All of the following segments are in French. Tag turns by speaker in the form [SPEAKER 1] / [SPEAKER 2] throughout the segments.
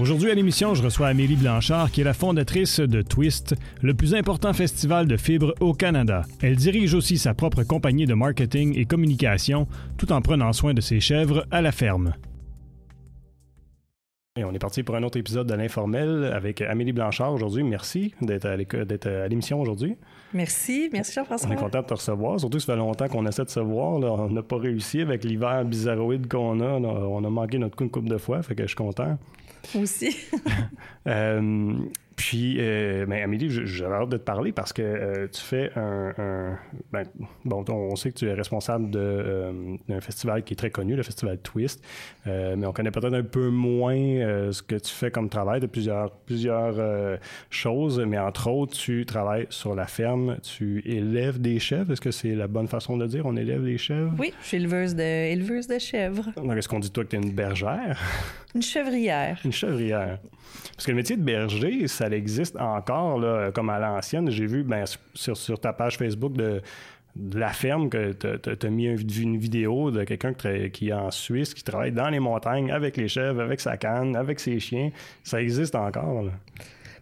[SPEAKER 1] Aujourd'hui à l'émission, je reçois Amélie Blanchard, qui est la fondatrice de Twist, le plus important festival de fibres au Canada. Elle dirige aussi sa propre compagnie de marketing et communication, tout en prenant soin de ses chèvres à la ferme. Et on est parti pour un autre épisode de l'Informel avec Amélie Blanchard aujourd'hui. Merci d'être à l'émission aujourd'hui.
[SPEAKER 2] Merci, merci Jean-François.
[SPEAKER 1] On est content de te recevoir, surtout que ça fait longtemps qu'on essaie de se voir. On n'a pas réussi avec l'hiver bizarroïde qu'on a. On a manqué notre coup une couple de fois, fait que je suis content.
[SPEAKER 2] Aussi.
[SPEAKER 1] euh, puis, euh, ben, Amélie, j'avais hâte de te parler parce que euh, tu fais un. ben, bon, on sait que tu es responsable euh, d'un festival qui est très connu, le festival Twist, mais on connaît peut-être un peu moins ce que tu fais comme travail de plusieurs, plusieurs choses, mais entre autres, tu travailles sur la ferme, tu élèves des chèvres. Est-ce que c'est la bonne façon de dire On élève des chèvres?
[SPEAKER 2] Oui, je suis éleveuse de, éleveuse de chèvres.
[SPEAKER 1] Donc, est-ce qu'on dit toi que tu es une bergère?
[SPEAKER 2] Une chevrière.
[SPEAKER 1] Une chevrière. Parce que le métier de berger, ça existe encore, là, comme à l'ancienne. J'ai vu ben, sur, sur, ta page Facebook de, la ferme que tu as, mis une vidéo de quelqu'un qui est en Suisse, qui travaille dans les montagnes avec les chèvres, avec sa canne, avec ses chiens. Ça existe encore.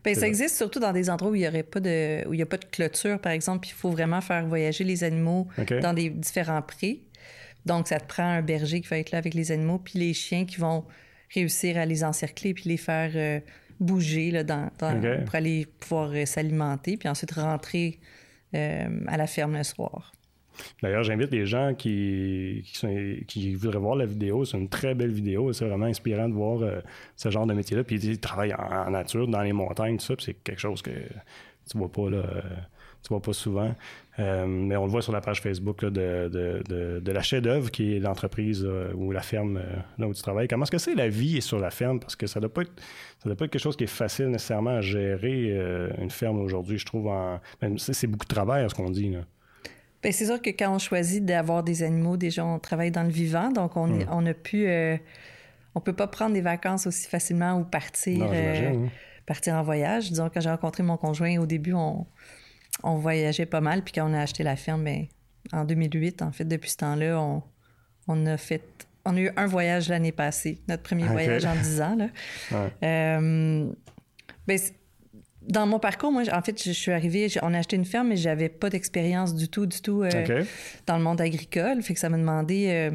[SPEAKER 2] Bien, ça existe surtout dans des endroits où il n'y aurait pas de où il y a pas de clôture, par exemple. Il faut vraiment faire voyager les animaux dans des différents prés. Donc, ça te prend un berger qui va être là avec les animaux, puis les chiens qui vont réussir à les encercler puis les faire euh, bouger là, dans, pour aller pouvoir euh, s'alimenter, puis ensuite rentrer euh, à la ferme le soir.
[SPEAKER 1] D'ailleurs, j'invite les gens qui, qui, voudraient voir la vidéo. C'est une très belle vidéo. C'est vraiment inspirant de voir euh, ce genre de métier-là. Puis ils travaillent en, nature, dans les montagnes, tout ça. c'est quelque chose que tu vois pas là tu vois pas souvent. Euh, mais on le voit sur la page Facebook de, de, de, la chef-d'œuvre qui est l'entreprise euh, ou la ferme euh, là où tu travailles. Comment est-ce que c'est la vie sur la ferme? Parce que ça ne doit, pas être, ça doit pas être quelque chose qui est facile nécessairement à gérer une ferme aujourd'hui, je trouve. En... Ben, c'est beaucoup de travail, ce qu'on dit. Là.
[SPEAKER 2] Bien, c'est sûr que quand on choisit d'avoir des animaux, déjà, on travaille dans le vivant, donc on, on a pu... on peut pas prendre des vacances aussi facilement ou partir, hein. partir en voyage. Disons, quand j'ai rencontré mon conjoint, au début, on on voyageait pas mal. Puis quand on a acheté la ferme, ben, en 2008, en fait, depuis ce temps-là, on, a fait. On a eu un voyage l'année passée, notre premier voyage en 10 ans. Là. Euh, ben, dans mon parcours, moi, en fait, je suis arrivée, on a acheté une ferme, mais j'avais pas d'expérience du tout, du tout euh, dans le monde agricole. Fait que ça m'a demandé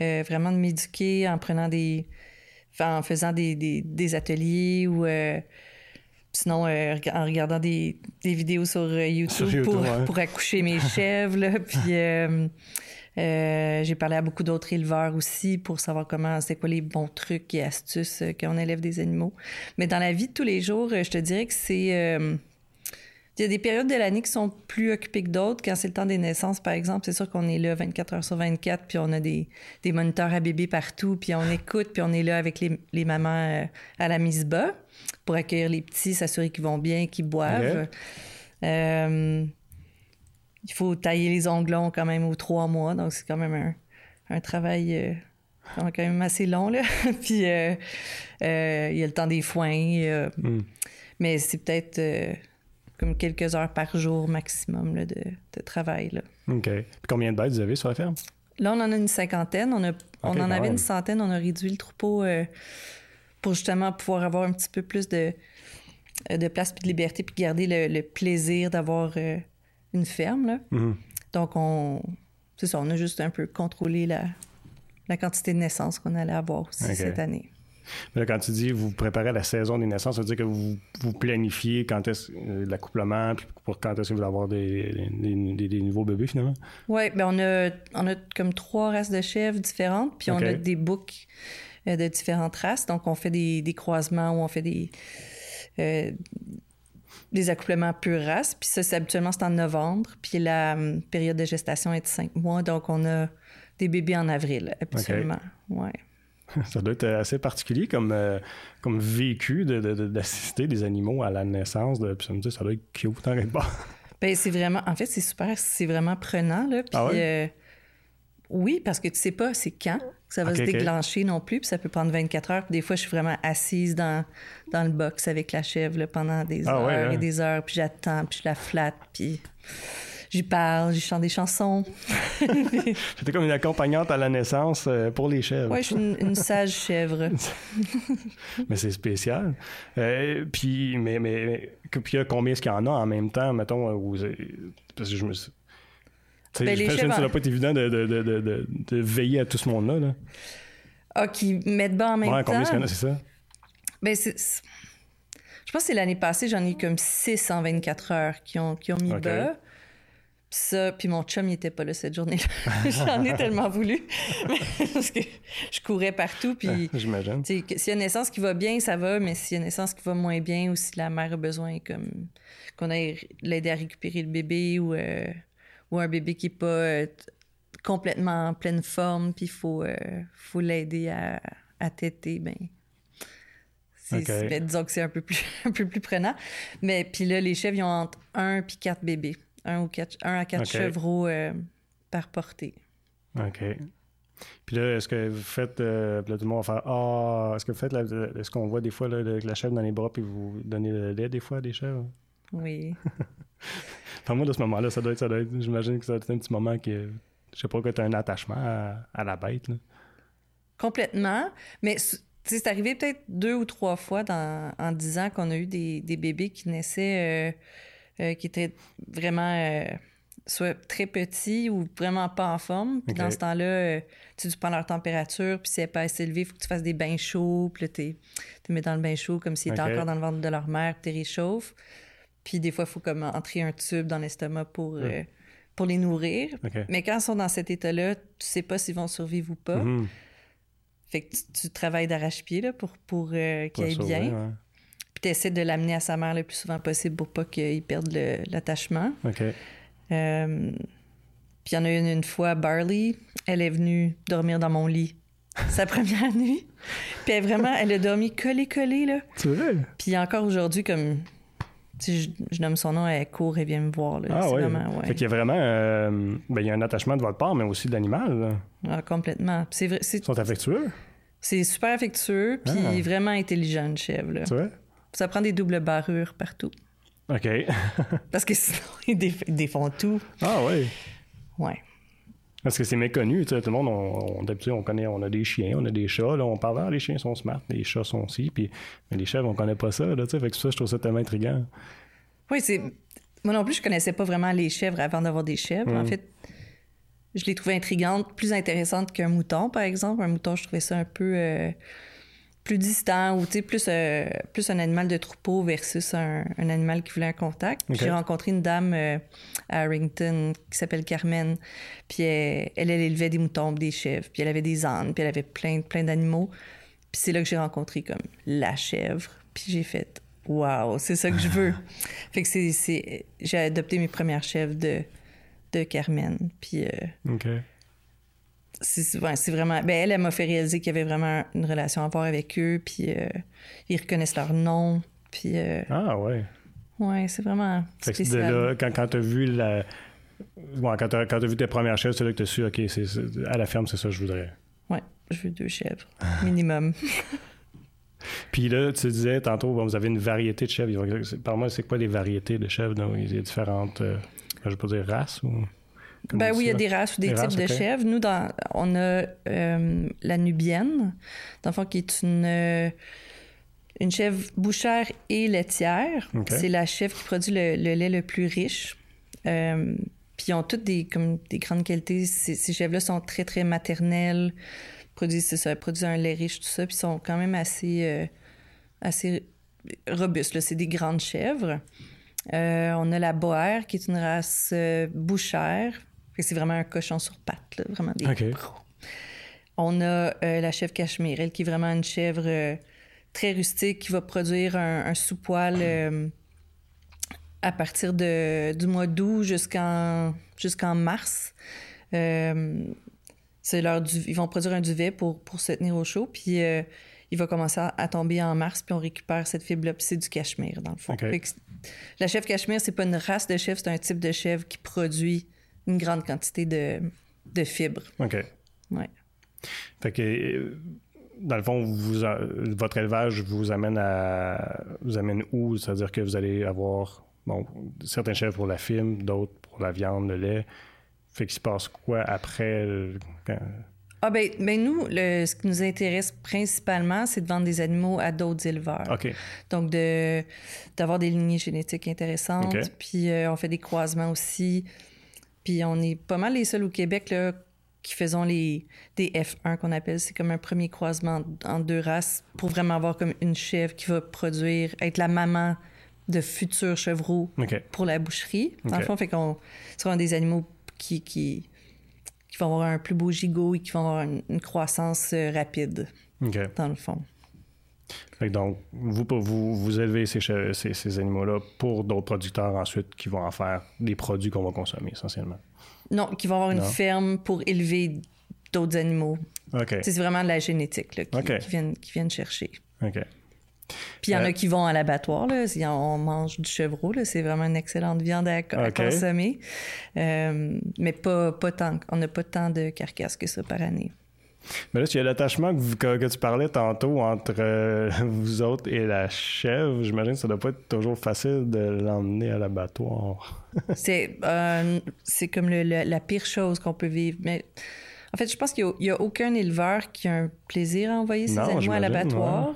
[SPEAKER 2] euh, vraiment de m'éduquer en prenant des. en faisant des, des ateliers ou Sinon, euh, en regardant des, vidéos sur euh, YouTube, pour, accoucher mes chèvres. puis euh, j'ai parlé à beaucoup d'autres éleveurs aussi pour savoir comment, c'est quoi les bons trucs et astuces quand on élève des animaux. Mais dans la vie de tous les jours, je te dirais que c'est... il y a des périodes de l'année qui sont plus occupées que d'autres. Quand c'est le temps des naissances, par exemple, c'est sûr qu'on est là 24 heures sur 24, puis on a des, des moniteurs à bébés partout, puis on écoute, puis on est là avec les, les mamans à la mise bas pour accueillir les petits, s'assurer qu'ils vont bien, qu'ils boivent. Euh, il faut tailler les onglons quand même aux trois mois, donc c'est quand même un, travail euh, quand même assez long. Là. Puis euh, il y a le temps des foins, hmm. mais c'est peut-être comme quelques heures par jour maximum de, travail. Là.
[SPEAKER 1] OK. combien de bêtes vous avez sur la ferme?
[SPEAKER 2] Là, on en a une cinquantaine. On, a, on en avait une centaine. On a réduit le troupeau pour justement pouvoir avoir un petit peu plus de, de place puis de liberté puis garder le, plaisir d'avoir euh, une ferme. Là. Mm-hmm. Donc, on, c'est ça, on a juste un peu contrôlé la, la quantité de naissances qu'on allait avoir aussi cette année.
[SPEAKER 1] Mais là, quand tu dis vous préparez la saison des naissances, ça veut dire que vous, vous planifiez quand est-ce euh, l'accouplement, puis pour quand est-ce que vous allez avoir des, des, nouveaux bébés finalement?
[SPEAKER 2] Oui, bien on a, on a comme trois races de chèvres différentes, puis on a des boucs euh, de différentes races. Donc, on fait des, croisements où on fait des, euh, des accouplements pure race. Puis ça, c'est habituellement, c'est en novembre. Puis la hum, période de gestation est de cinq mois. Donc, on a des bébés en avril, habituellement. Ouais.
[SPEAKER 1] Ça doit être assez particulier comme, euh, comme vécu d'assister des animaux à la naissance. De, puis ça me dit, ça doit être cute, t'arrêtes pas.
[SPEAKER 2] Ben, c'est vraiment... En fait, c'est super... C'est vraiment prenant, là. Puis, ah oui, parce que tu sais pas c'est quand ça va se déclencher non plus, puis ça peut prendre 24 heures. Puis des fois, je suis vraiment assise dans, dans le box avec la chèvre pendant des ah heures et hein? des heures, puis j'attends, puis je la flatte, puis j'y parle, j'y chante des chansons.
[SPEAKER 1] C'était comme une accompagnante à la naissance euh, pour les chèvres.
[SPEAKER 2] Oui, je suis une, sage chèvre.
[SPEAKER 1] mais c'est spécial. Euh, puis, mais, mais, puis combien est-ce qu'il y en a en même temps, mettons, où, parce que je me suis... Ben, je ça n'a pas été évident de, de, de, de, veiller à tout ce monde-là. Là.
[SPEAKER 2] Ah, qui mettent bas en même ouais,
[SPEAKER 1] combien est-ce qu'il y en a, c'est ça?
[SPEAKER 2] Ben, c'est je pense que c'est l'année passée, j'en ai eu comme 624 heures qui ont, qui ont mis bas. Puis ça, puis mon chum, il était pas là cette journée-là. J'en ai tellement voulu. Parce que je courais partout. Puis,
[SPEAKER 1] J'imagine.
[SPEAKER 2] S'il y a une naissance qui va bien, ça va. Mais s'il y a une naissance qui va moins bien ou si la mère a besoin comme qu'on aille l'aider à récupérer le bébé ou, euh, ou un bébé qui n'est pas euh, complètement en pleine forme, puis il faut, euh, faut l'aider à, à téter, ben disons que c'est un peu plus un peu plus prenant. Mais puis là, les chèvres, ils ont entre 1 puis 4 bébés. Un, ou quatre, un à 4 chevreaux euh, par portée.
[SPEAKER 1] OK. Puis là, est-ce que vous faites. Euh, là, tout le monde va faire Ah, est-ce que vous faites. est-ce qu'on voit des fois là, la chèvre dans les bras puis vous donnez le lait des fois à des chèvres?
[SPEAKER 2] Oui.
[SPEAKER 1] enfin, moi, de ce moment-là, ça doit être. Ça doit être j'imagine que ça doit être un petit moment qui. Je sais pas que tu as un attachement à, la bête. Là.
[SPEAKER 2] Complètement. Mais c'est arrivé peut-être deux ou trois fois dans, en dix ans qu'on a eu des, des, bébés qui naissaient, euh, euh, qui étaient vraiment euh, soit très petits ou vraiment pas en forme. Puis dans ce temps-là, tu, prends leur température, puis si elle n'est pas assez élevée, il faut que tu fasses des bains chauds. Puis là, tu les mets dans le bain chaud comme s'ils étaient encore dans le ventre de leur mère, puis tu réchauffes. Puis des fois, il faut comme entrer un tube dans l'estomac pour, pour les nourrir. Mais quand ils sont dans cet état-là, tu sais pas s'ils vont survivre ou pas. Mm-hmm. Fait que tu, travailles d'arrache-pied pour, pour euh, qu'il aille bien. Puis tu essaies de l'amener à sa mère le plus souvent possible pour pas qu'il perde l'attachement.
[SPEAKER 1] OK.
[SPEAKER 2] Euh, puis il y en a une, une fois, Barley, elle est venue dormir dans mon lit sa première nuit. Puis elle, vraiment, elle a dormi collée-collée, là.
[SPEAKER 1] C'est vrai?
[SPEAKER 2] Puis encore aujourd'hui, comme si je, nomme son nom, elle court et vient me voir. Là.
[SPEAKER 1] Ah oui. Ouais. Fait qu'il y a vraiment euh, ben, il y a un attachement de votre part, mais aussi de l'animal.
[SPEAKER 2] Ah, complètement. C'est vrai. Ils
[SPEAKER 1] sont affectueux?
[SPEAKER 2] C'est super affectueux, puis ah. vraiment intelligent, le chèvre. Là.
[SPEAKER 1] vrai?
[SPEAKER 2] Ça prend des doubles barrures partout.
[SPEAKER 1] OK.
[SPEAKER 2] Parce que sinon, ils défont tout.
[SPEAKER 1] Ah oui?
[SPEAKER 2] Ouais.
[SPEAKER 1] Parce que c'est méconnu, tu sais, tout le monde, on, d'habitude, on connaît, on a des chiens, on a des chats, là, on parle, ah, les chiens sont smart, les chats sont aussi, puis, mais les chèvres, on connaît pas ça, là, tu sais, fait que ça, je trouve ça tellement intriguant.
[SPEAKER 2] Oui, c'est... Moi non plus, je connaissais pas vraiment les chèvres avant d'avoir des chèvres. En mm. fait, je les trouvais intrigantes, plus intéressantes qu'un mouton, par exemple. Un mouton, je trouvais ça un peu... Euh, plus distant ou plus, euh, plus un animal de troupeau versus un, animal qui voulait un contact. J'ai rencontré une dame euh, à Harrington qui s'appelle Carmen. Puis elle, elle, élevait des moutons, des chèvres, puis elle avait des ânes, puis elle avait plein, plein d'animaux. Puis c'est là que j'ai rencontré comme la chèvre. Puis j'ai fait Waouh, c'est ça que je veux. fait que c'est, j'ai adopté mes premières chèvres de, de Carmen. Puis
[SPEAKER 1] euh,
[SPEAKER 2] c'est vraiment. Ben, elle, elle m'a fait réaliser qu'il y avait vraiment une relation à voir avec eux, puis euh, ils reconnaissent leur nom. Puis, euh,
[SPEAKER 1] ah, ouais.
[SPEAKER 2] Ouais, c'est vraiment.
[SPEAKER 1] Spécial. quand quand tu as vu la. quand tu as, vu tes premières chèvres, c'est là que tu as su, OK, c'est, à la ferme, c'est ça que je voudrais.
[SPEAKER 2] Ouais, je veux deux chèvres, minimum.
[SPEAKER 1] Puis là, tu disais tantôt, vous avez une variété de chèvres. Par moi, c'est quoi les variétés de chèvres? Donc, il y a différentes, euh, je pas dire races ou?
[SPEAKER 2] Ben oui, il y a des races ou des, types de chèvres. Nous, dans, on a euh, la nubienne, dans le fond, qui est une, euh, une chèvre bouchère et laitière. C'est la chèvre qui produit le, lait le plus riche. Euh, puis ils ont toutes des, comme, des grandes qualités. Ces, ces chèvres-là sont très, très maternelles, produisent, ça, produisent un lait riche, tout ça, puis sont quand même assez, assez robustes. C'est des grandes chèvres. on a la boère, qui est une race bouchère, c'est vraiment un cochon sur pattes, vraiment des On a euh, la chèvre cachemire, elle qui est vraiment une chèvre euh, très rustique qui va produire un, sous-poil euh, à partir de, du mois d'août jusqu'en jusqu'en mars. c'est leur ils vont produire un duvet pour, pour se tenir au chaud, puis il va commencer à, tomber en mars, puis on récupère cette fibre-là, puis c'est du cachemire, dans le fond. La chèvre cachemire, c'est pas une race de chèvre, c'est un type de chèvre qui produit une grande quantité de, de fibres.
[SPEAKER 1] OK.
[SPEAKER 2] Ouais.
[SPEAKER 1] Fait que, dans le fond, vous, votre élevage vous amène à vous amène où? C'est-à-dire que vous allez avoir bon, certains chefs pour la film, d'autres pour la viande, le lait. Fait qu'il se passe quoi après?
[SPEAKER 2] Ah ben, ben nous, le, ce qui nous intéresse principalement, c'est de vendre des animaux à d'autres éleveurs.
[SPEAKER 1] OK.
[SPEAKER 2] Donc, de, d'avoir des lignées génétiques intéressantes. Puis, euh, on fait des croisements aussi. Puis, on est pas mal les seuls au Québec là, qui faisons les, des F1 qu'on appelle. C'est comme un premier croisement en deux races pour vraiment avoir comme une chèvre qui va produire, être la maman de futurs chevreaux pour la boucherie. En okay. fond, fait qu'on sera des animaux qui, qui qui vont avoir un plus beau gigot et qui vont avoir une, croissance euh, rapide, dans le fond.
[SPEAKER 1] Donc, vous, vous, vous élevez ces, ces, animaux-là pour d'autres producteurs ensuite qui vont en faire des produits qu'on va consommer essentiellement?
[SPEAKER 2] Non, qui vont avoir une ferme pour élever d'autres animaux. C'est vraiment de la génétique là, qui, viennent, qui viennent chercher.
[SPEAKER 1] OK.
[SPEAKER 2] Puis il y en a euh, qui vont à l'abattoir. Là. On mange du chevreau. C'est vraiment une excellente viande à, consommer. Euh, mais pas, pas tant. On n'a pas tant de carcasses que ça par année.
[SPEAKER 1] Mais là, il y a l'attachement que, tu parlais tantôt entre euh, vous autres et la chèvre. J'imagine que ça doit pas être toujours facile de l'emmener à l'abattoir.
[SPEAKER 2] c'est c'est comme la pire chose qu'on peut vivre. Mais en fait, je pense qu'il n'y a, aucun éleveur qui a un plaisir à envoyer ses animaux à l'abattoir.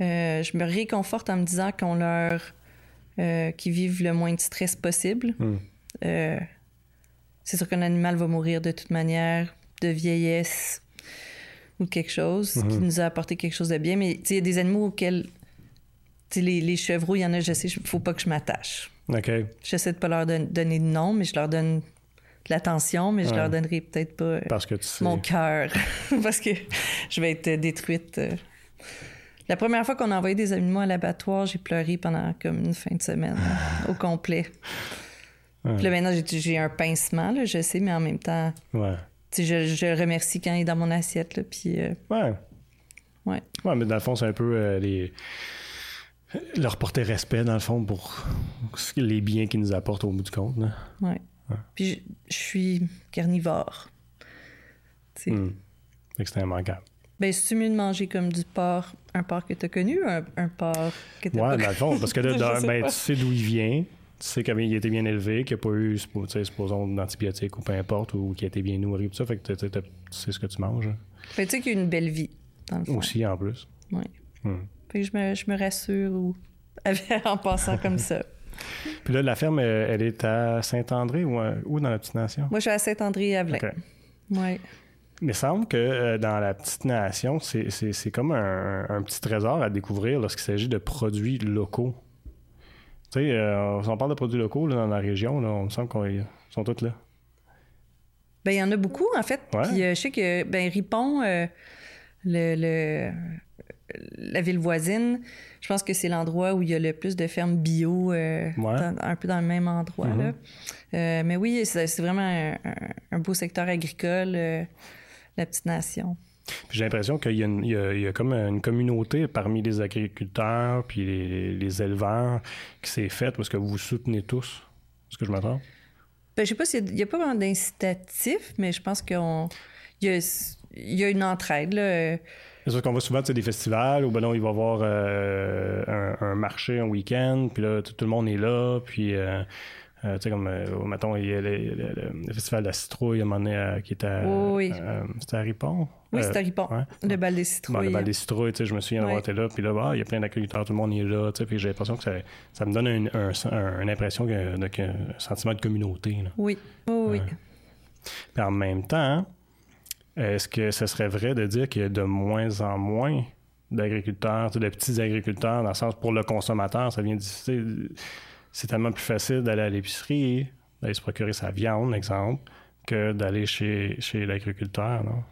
[SPEAKER 2] Euh, je me réconforte en me disant qu'on leur. Euh, qu'ils vivent le moins de stress possible. Hmm. Euh, c'est sûr qu'un animal va mourir de toute manière, de vieillesse ou quelque chose qui hmm. nous a apporté quelque chose de bien. Mais il y a des animaux auxquels. Les, les chevreaux, il y en a, je sais, il faut pas que je m'attache.
[SPEAKER 1] OK.
[SPEAKER 2] J'essaie de pas leur donner de nom, mais je leur donne de l'attention, mais je leur donnerai peut-être pas
[SPEAKER 1] Parce que
[SPEAKER 2] mon cœur. parce que je vais être détruite. La première fois qu'on a envoyé des animaux à l'abattoir, j'ai pleuré pendant comme une fin de semaine au complet. Puis là, maintenant, j'ai un pincement, là, je sais, mais en même temps,
[SPEAKER 1] ouais.
[SPEAKER 2] Je, je remercie quand il est dans mon assiette. Là, puis, euh,
[SPEAKER 1] ouais.
[SPEAKER 2] Ouais.
[SPEAKER 1] Ouais, mais dans le fond, c'est un peu euh, les leur porter respect, dans le fond, pour les biens qu'ils nous apportent au bout du compte. Là.
[SPEAKER 2] Ouais. Puis je, suis carnivore.
[SPEAKER 1] Mmh. Extrêmement calme.
[SPEAKER 2] Ben, c'est mieux de manger comme du porc, un porc que tu as connu, un, un porc que tu
[SPEAKER 1] Ouais, dans le fond, parce que là, ben, tu sais d'où il vient, tu sais qu'il a été bien élevé, qu'il n'a pas eu, supposons, d'antibiotiques ou peu importe, ou qu'il a été bien nourri, tout ça, fait que tu sais ce que tu manges.
[SPEAKER 2] Fait tu sais qu'il a une belle vie, dans le fond.
[SPEAKER 1] Aussi, en plus.
[SPEAKER 2] Oui. Fait que je me, je me rassure ou... en passant comme ça.
[SPEAKER 1] Puis là, la ferme, elle est à Saint-André ou où dans la petite nation?
[SPEAKER 2] Moi, je suis à Saint-André à Velay. Oui.
[SPEAKER 1] Il me semble que euh, dans la petite nation, c'est comme un, petit trésor à découvrir lorsqu'il s'agit de produits locaux. Tu sais, euh, on parle de produits locaux dans la région, là, on me semble qu'ils sont tous là.
[SPEAKER 2] Ben, il y en a beaucoup, en fait. Puis euh, je sais que ben, Ripon, le, la ville voisine, je pense que c'est l'endroit où il y a le plus de fermes bio, un peu dans le même endroit. là. Mm-hmm. mais oui, c'est vraiment un, un, beau secteur agricole la petite nation.
[SPEAKER 1] J'ai l'impression qu'il y, a comme une communauté parmi les agriculteurs puis les, éleveurs qui s'est faite parce que vous vous soutenez tous. Est-ce que je m'attends?
[SPEAKER 2] Ben, je sais pas s'il n'y a, pas vraiment d'incitatif, mais je pense qu'il y, y, a une entraide.
[SPEAKER 1] C'est sûr qu'on va souvent des festivals où ben il va y avoir euh, un, marché un week-end, puis là, tout, le monde est là, puis euh, euh, tu sais, comme, euh, mettons, il y a le, festival de la citrouille, à un moment donné, euh, qui était à.
[SPEAKER 2] Oui.
[SPEAKER 1] c'était à Ripon?
[SPEAKER 2] Oui, c'était à Ripon. Le bal des citrouilles.
[SPEAKER 1] le bal des citrouilles, tu sais, je me souviens d'avoir été là, puis là, bah, il y a plein d'agriculteurs, tout le monde est là, tu sais, puis j'ai l'impression que ça, ça, me donne une, un, impression, de, un sentiment de communauté. Là.
[SPEAKER 2] Oui, oui, oui.
[SPEAKER 1] Puis en même temps, est-ce que ce serait vrai de dire qu'il y a de moins en moins d'agriculteurs, de petits agriculteurs, dans le sens pour le consommateur, ça vient difficile c'est tellement plus facile d'aller à l'épicerie, d'aller se procurer sa viande, exemple, que d'aller chez, chez l'agriculteur, non?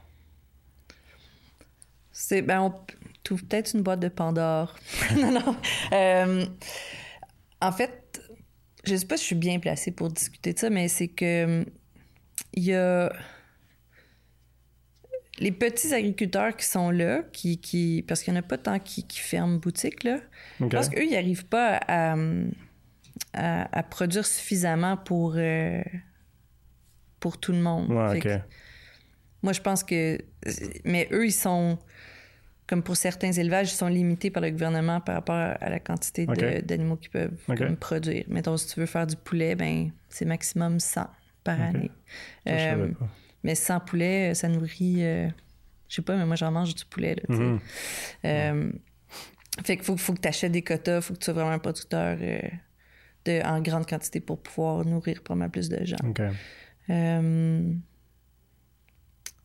[SPEAKER 2] C'est, ben, on trouve peut-être une boîte de Pandore. non, non. Euh, en fait, je sais pas si je suis bien placée pour discuter de ça, mais c'est que il y a les petits agriculteurs qui sont là, qui, qui parce qu'il n'y en a pas tant qui, qui ferment boutique, là. Parce qu'eux, ils n'arrivent pas à, à, produire suffisamment pour, euh, pour tout le monde.
[SPEAKER 1] moi,
[SPEAKER 2] je pense que. Mais eux, ils sont. comme pour certains élevages, ils sont limités par le gouvernement par rapport à la quantité d'animaux qu'ils peuvent produire. Mettons, si tu veux faire du poulet, ben c'est maximum 100 par année. Euh, mais 100 poulets, ça nourrit... Euh, je sais pas, mais moi, j'en mange du poulet. Là, euh, fait qu'il faut, faut que tu achètes des quotas, faut que tu sois vraiment un producteur de, en grande quantité pour pouvoir nourrir pas mal plus de gens.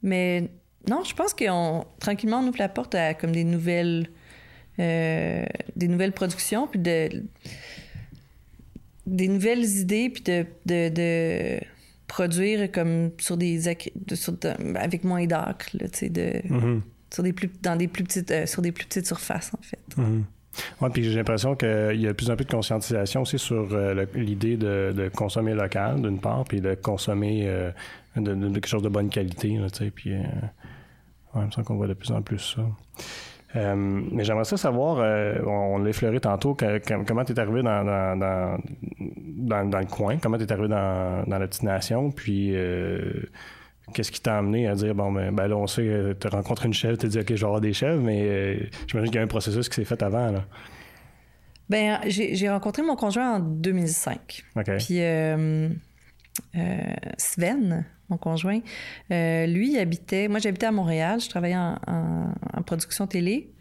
[SPEAKER 2] mais non, je pense qu'on tranquillement on ouvre la porte à comme des nouvelles euh, des nouvelles productions puis de des nouvelles idées puis de, de, de produire comme sur des avec moins d'acre tu sais de mm-hmm. sur des plus dans des plus petites euh, sur des plus petites surfaces en fait.
[SPEAKER 1] Mm-hmm. Oui, puis j'ai l'impression qu'il y a de plus en plus de conscientisation aussi sur euh, l'idée de, consommer local, d'une part, puis de consommer de, quelque chose de bonne qualité, tu sais, puis il me semble qu'on voit de plus en plus ça. Euh, mais j'aimerais ça savoir, euh, on, l'a effleuré tantôt, comment tu es arrivé dans, dans, dans, le coin, comment tu es arrivé dans, la petite nation, puis euh, qu'est-ce qui t'a amené à dire, bon, ben, ben là, on sait, tu as rencontré une chèvre, tu dit, OK, je vais avoir des chèvres, mais j'imagine qu'il y a un processus qui s'est fait avant. Là.
[SPEAKER 2] Ben, j'ai rencontré mon conjoint en 2005. OK. Puis Sven, mon conjoint, euh, lui, il habitait. Moi, j'habitais à Montréal, je travaillais en, production télé.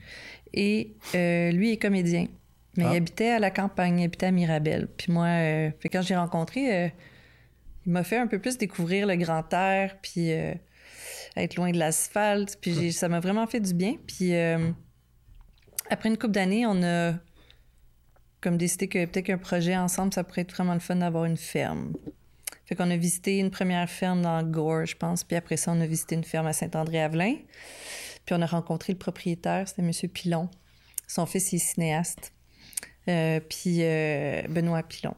[SPEAKER 2] Et euh, lui est comédien. Mais il ah. habitait à la campagne, il habitait à Mirabel. Puis moi, euh, quand j'ai rencontré, il m'a fait un peu plus découvrir le grand air, puis être loin de l'asphalte. Puis ça m'a vraiment fait du bien. Puis après une couple d'années, on a comme décidé que peut-être qu'un projet ensemble, ça pourrait être vraiment le fun d'avoir une ferme. Fait qu'on a visité une première ferme dans Gore, je pense, puis après ça, on a visité une ferme à Saint-André-Avelin. Puis on a rencontré le propriétaire, c'était M. Pilon. Son fils est cinéaste. Euh, puis euh, Benoît Pilon.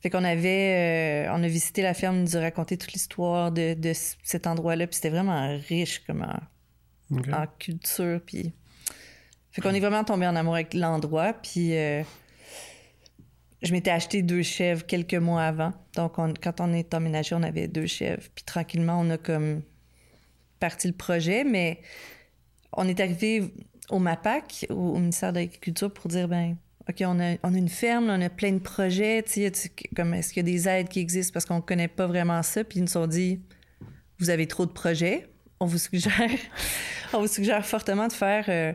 [SPEAKER 2] Fait qu'on avait, euh, on a visité la ferme, nous a raconté toute l'histoire de, cet endroit-là, puis c'était vraiment riche comme en, culture, puis... Fait qu'on est vraiment tombé en amour avec l'endroit, puis je m'étais acheté deux chèvres quelques mois avant. Donc, quand on est emménagé, on avait deux chèvres. Puis tranquillement, on a comme parti le projet, mais on est arrivé au MAPAC, au, ministère de l'Agriculture, pour dire, ben OK, on a, on a une ferme, on a plein de projets, comme est-ce qu'il y a des aides qui existent? Parce qu'on ne connaît pas vraiment ça. Puis ils nous ont dit, vous avez trop de projets, on vous suggère, on vous suggère fortement de faire euh,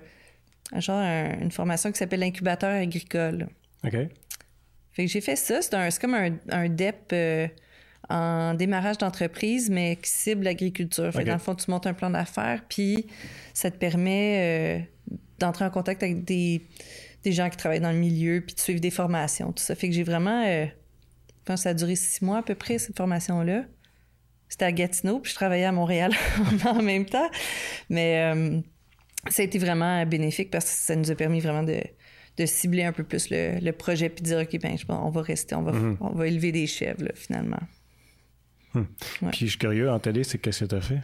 [SPEAKER 2] genre une formation qui s'appelle l'incubateur agricole.
[SPEAKER 1] OK.
[SPEAKER 2] Fait que j'ai fait ça. C'est comme un, DEP euh, en démarrage d'entreprise, mais qui cible l'agriculture. Fait dans le fond, tu montes un plan d'affaires, puis ça te permet euh, d'entrer en contact avec des, gens qui travaillent dans le milieu, puis de suivre des formations, tout ça. Fait que j'ai vraiment... Euh, je pense que ça a duré six mois à peu près, cette formation-là. C'était à Gatineau, puis je travaillais à Montréal en même temps. Mais ça a été vraiment bénéfique parce que ça nous a permis vraiment de de cibler un peu plus le, projet puis de dire, OK, ben, on va rester, on va, mhm. on va élever des chèvres, finalement.
[SPEAKER 1] Hmm. Puis je suis curieux, en télé, c'est qu'est-ce que tu as fait?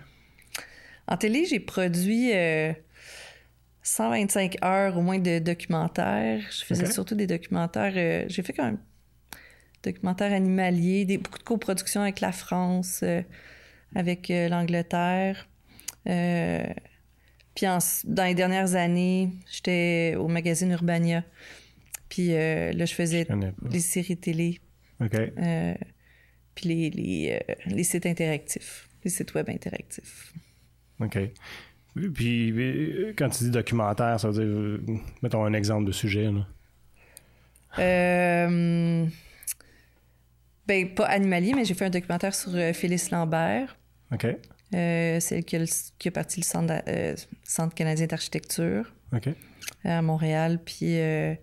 [SPEAKER 2] En télé, j'ai produit 125 euh, heures au moins de documentaires. Je faisais surtout des documentaires. Euh, j'ai fait quand même documentaires animaliers, des, beaucoup de coproductions avec la France, euh, avec l'Angleterre. Puis dans les dernières années, j'étais au magazine Urbania. Puis euh, là, je faisais les séries télé.
[SPEAKER 1] OK.
[SPEAKER 2] Euh, puis les, les, euh, les, sites interactifs, les sites web interactifs.
[SPEAKER 1] OK. Puis quand tu dis documentaire, ça veut dire, mettons un exemple de sujet. Là.
[SPEAKER 2] ben, pas animalier, mais j'ai fait un documentaire sur Phyllis Lambert.
[SPEAKER 1] OK.
[SPEAKER 2] Euh, celle qui a, qui a, parti le centre, euh, centre canadien d'architecture à Montréal. Puis euh,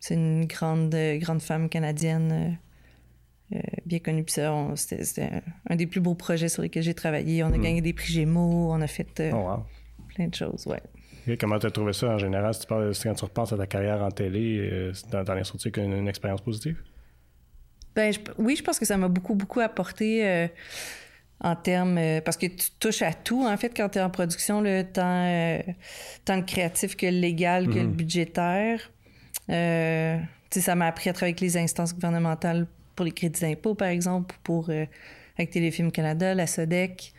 [SPEAKER 2] c'est une grande, grande femme canadienne bien connue. Puis c'était un, des plus beaux projets sur lesquels j'ai travaillé. On a hmm. gagné des prix Gémeaux, on a fait oh, plein de choses, ouais.
[SPEAKER 1] comment tu as trouvé ça en général? Si tu parles, quand tu repenses à ta carrière en télé, dans, dans les sorties, une, une expérience positive?
[SPEAKER 2] Ben, oui, je pense que ça m'a beaucoup, beaucoup apporté en termes. Euh, parce que tu touches à tout, en fait, quand tu es en production, le tant, euh, tant le créatif que le légal, que le mhm. budgétaire. Euh, ça m'a appris à travailler avec les instances gouvernementales pour les crédits d'impôt, par exemple, pour avec Téléfilm Canada, la SODEC.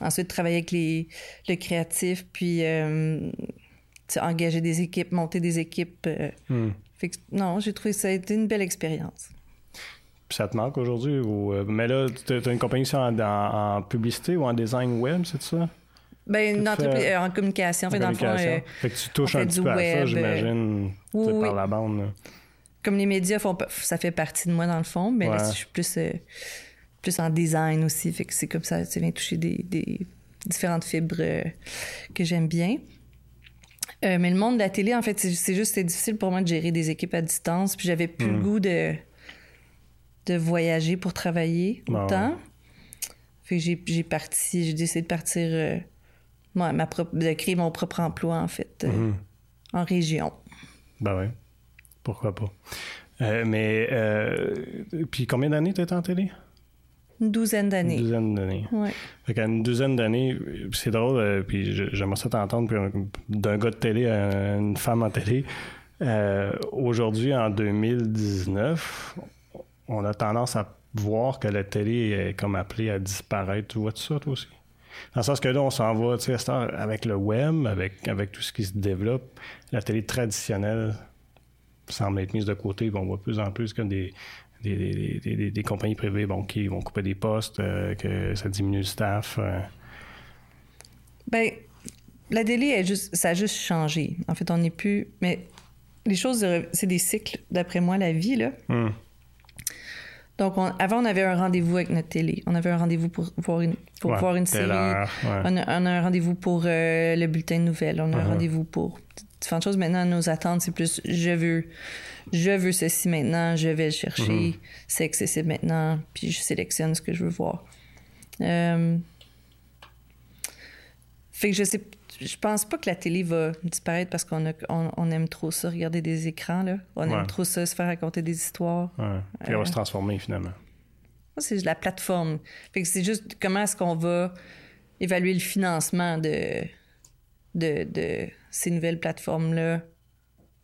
[SPEAKER 2] Ensuite, travailler avec les, le créatif, puis euh, engager des équipes, monter des équipes. Euh. Hmm. non, j'ai trouvé ça a été une belle expérience.
[SPEAKER 1] Puis ça te manque aujourd'hui? Ou, euh, mais là, tu as une compagnie en, en, publicité ou en design web, c'est ça?
[SPEAKER 2] Ben, une entreprise en communication. En, fait, dans le fond, fait
[SPEAKER 1] que tu touches un petit peu à ça, j'imagine, par la bande.
[SPEAKER 2] Comme les médias font, ça fait partie de moi dans le fond, mais là, je suis plus plus en design aussi. Fait que c'est comme ça, ça vient toucher des, différentes fibres euh, que j'aime bien. Euh, mais le monde de la télé, en fait, c'est juste c'est difficile pour moi de gérer des équipes à distance. Puis j'avais plus le hmm. goût de, de voyager pour travailler ah autant. Fait que j'ai parti, j'ai décidé de partir, euh, ma propre, de créer mon propre emploi, en fait, hmm. en région.
[SPEAKER 1] Ben oui. Pourquoi pas. mais, puis combien d'années tu étais en télé?
[SPEAKER 2] Une douzaine d'années.
[SPEAKER 1] Une douzaine d'années.
[SPEAKER 2] Ouais.
[SPEAKER 1] Fait qu'à une douzaine d'années, c'est drôle, euh, puis j'aimerais ça t'entendre d'un gars de télé à une femme en télé. Euh, aujourd'hui, en 2019, on a tendance à voir que la télé est comme appelée à disparaître. Tu vois tout ça, toi aussi? Dans le sens que là, on s'en va, tu sais, avec le web, avec, avec tout ce qui se développe, la télé traditionnelle semble être mise de côté. on voit de plus en plus comme des, des, compagnies privées bon, qui vont couper des postes, euh, que ça diminue le staff? Euh.
[SPEAKER 2] Ben, la juste, ça a juste changé. En fait, on n'est plus. Mais les choses, c'est des cycles, d'après moi, la vie, là. Hmm. Donc, avant, on avait un rendez-vous avec notre télé. On avait un rendez-vous pour voir une, pour voir une série. On, a, un rendez-vous pour euh, le bulletin de nouvelles. On a un uh-huh. rendez-vous pour différentes choses. Maintenant, nos attentes, c'est plus je veux je veux ceci maintenant, je vais le chercher, mhm. c'est accessible maintenant, puis je sélectionne ce que je veux voir. Euh, fait que je sais, je pense pas que la télé va disparaître parce qu'on on, aime trop ça, regarder des écrans, là. On aime trop ça, se faire raconter des histoires.
[SPEAKER 1] Ouais. Puis elle va se transformer finalement.
[SPEAKER 2] C'est la plateforme. Fait que c'est juste comment est-ce qu'on va évaluer le financement de, de, de ces nouvelles plateformes-là